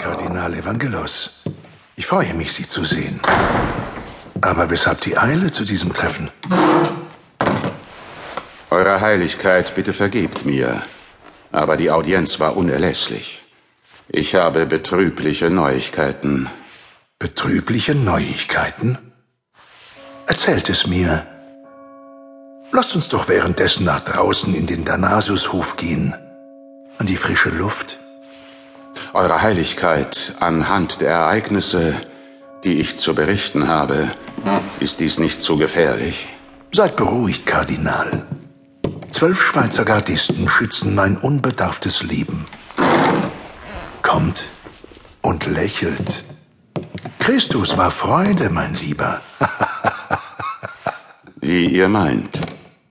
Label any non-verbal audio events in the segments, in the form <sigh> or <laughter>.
Kardinal Evangelos. Ich freue mich, Sie zu sehen. Aber weshalb die Eile zu diesem Treffen? Eure Heiligkeit, bitte vergebt mir. Aber die Audienz war unerlässlich. Ich habe betrübliche Neuigkeiten. Betrübliche Neuigkeiten? Erzählt es mir. Lasst uns doch währenddessen nach draußen in den Danasushof gehen. An die frische Luft. Eure Heiligkeit, anhand der Ereignisse, die ich zu berichten habe, ist dies nicht zu gefährlich? Seid beruhigt, Kardinal. Zwölf Schweizer Gardisten schützen mein unbedarftes Leben. Kommt und lächelt. Christus war Freude, mein Lieber. <laughs> Wie ihr meint,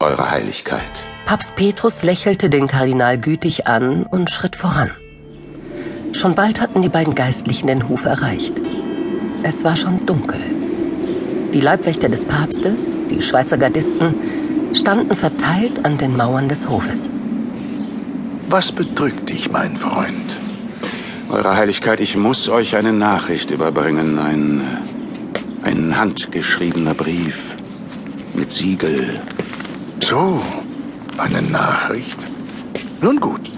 Eure Heiligkeit. Papst Petrus lächelte den Kardinal gütig an und schritt voran. Schon bald hatten die beiden Geistlichen den Hof erreicht. Es war schon dunkel. Die Leibwächter des Papstes, die Schweizer Gardisten, standen verteilt an den Mauern des Hofes. Was bedrückt dich, mein Freund? Eure Heiligkeit, ich muss euch eine Nachricht überbringen. Ein, ein handgeschriebener Brief mit Siegel. So, eine Nachricht. Nun gut.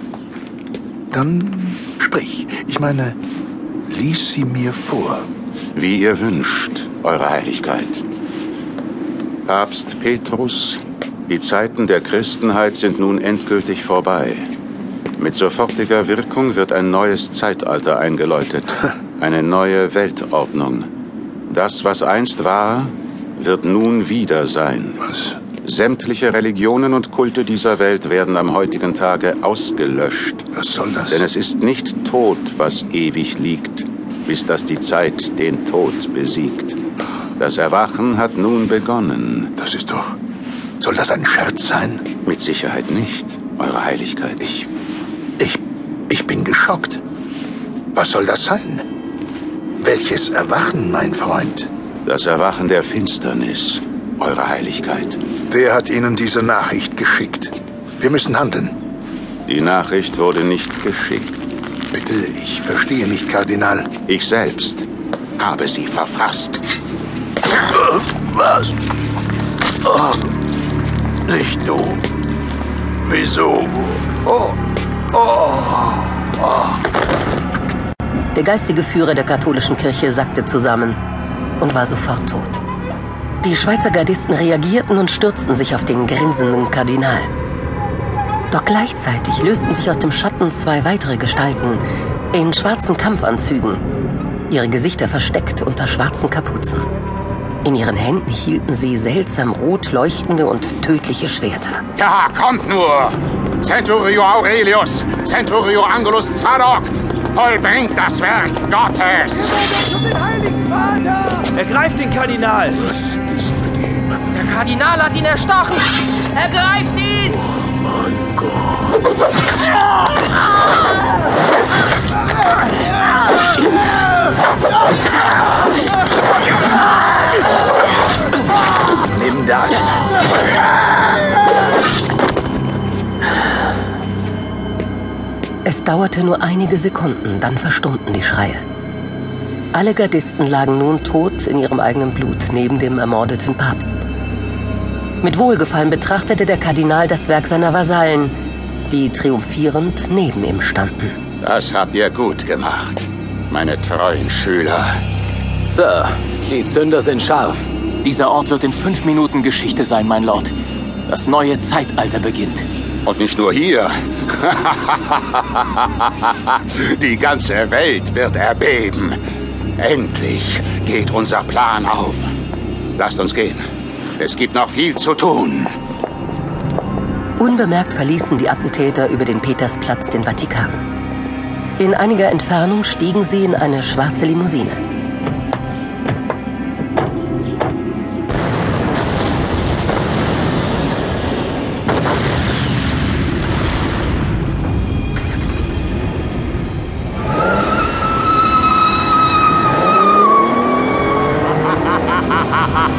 Dann sprich. Ich meine, lies sie mir vor. Wie ihr wünscht, Eure Heiligkeit. Papst Petrus, die Zeiten der Christenheit sind nun endgültig vorbei. Mit sofortiger Wirkung wird ein neues Zeitalter eingeläutet. <laughs> Eine neue Weltordnung. Das, was einst war, wird nun wieder sein. Was? Sämtliche Religionen und Kulte dieser Welt werden am heutigen Tage ausgelöscht. Was soll das? Denn es ist nicht tot, was ewig liegt, bis dass die Zeit den Tod besiegt. Das Erwachen hat nun begonnen. Das ist doch. Soll das ein Scherz sein? Mit Sicherheit nicht, Eure Heiligkeit. Ich. Ich. Ich bin geschockt. Was soll das sein? Welches Erwachen, mein Freund? Das Erwachen der Finsternis, Eure Heiligkeit. Wer hat Ihnen diese Nachricht geschickt? Wir müssen handeln. Die Nachricht wurde nicht geschickt. Bitte, ich verstehe nicht, Kardinal. Ich selbst habe sie verfasst. Was? Oh, nicht du. Wieso? Oh, oh, oh. Der geistige Führer der katholischen Kirche sackte zusammen und war sofort tot. Die Schweizer Gardisten reagierten und stürzten sich auf den grinsenden Kardinal. Doch gleichzeitig lösten sich aus dem Schatten zwei weitere Gestalten in schwarzen Kampfanzügen, ihre Gesichter versteckt unter schwarzen Kapuzen. In ihren Händen hielten sie seltsam rot leuchtende und tödliche Schwerter. Ja, kommt nur! Centurio Aurelius, Centurio Angulus Zadok, vollbringt das Werk Gottes! Vater! Ergreift den Kardinal! Was ist mit ihm? Der Kardinal hat ihn erstochen! Ergreift ihn! Mein Gott. Dauerte nur einige Sekunden, dann verstummten die Schreie. Alle Gardisten lagen nun tot in ihrem eigenen Blut neben dem ermordeten Papst. Mit Wohlgefallen betrachtete der Kardinal das Werk seiner Vasallen, die triumphierend neben ihm standen. Das habt ihr gut gemacht, meine treuen Schüler. Sir, die Zünder sind scharf. Dieser Ort wird in fünf Minuten Geschichte sein, mein Lord. Das neue Zeitalter beginnt. Und nicht nur hier. <laughs> Die ganze Welt wird erbeben. Endlich geht unser Plan auf. Lasst uns gehen. Es gibt noch viel zu tun. Unbemerkt verließen die Attentäter über den Petersplatz den Vatikan. In einiger Entfernung stiegen sie in eine schwarze Limousine.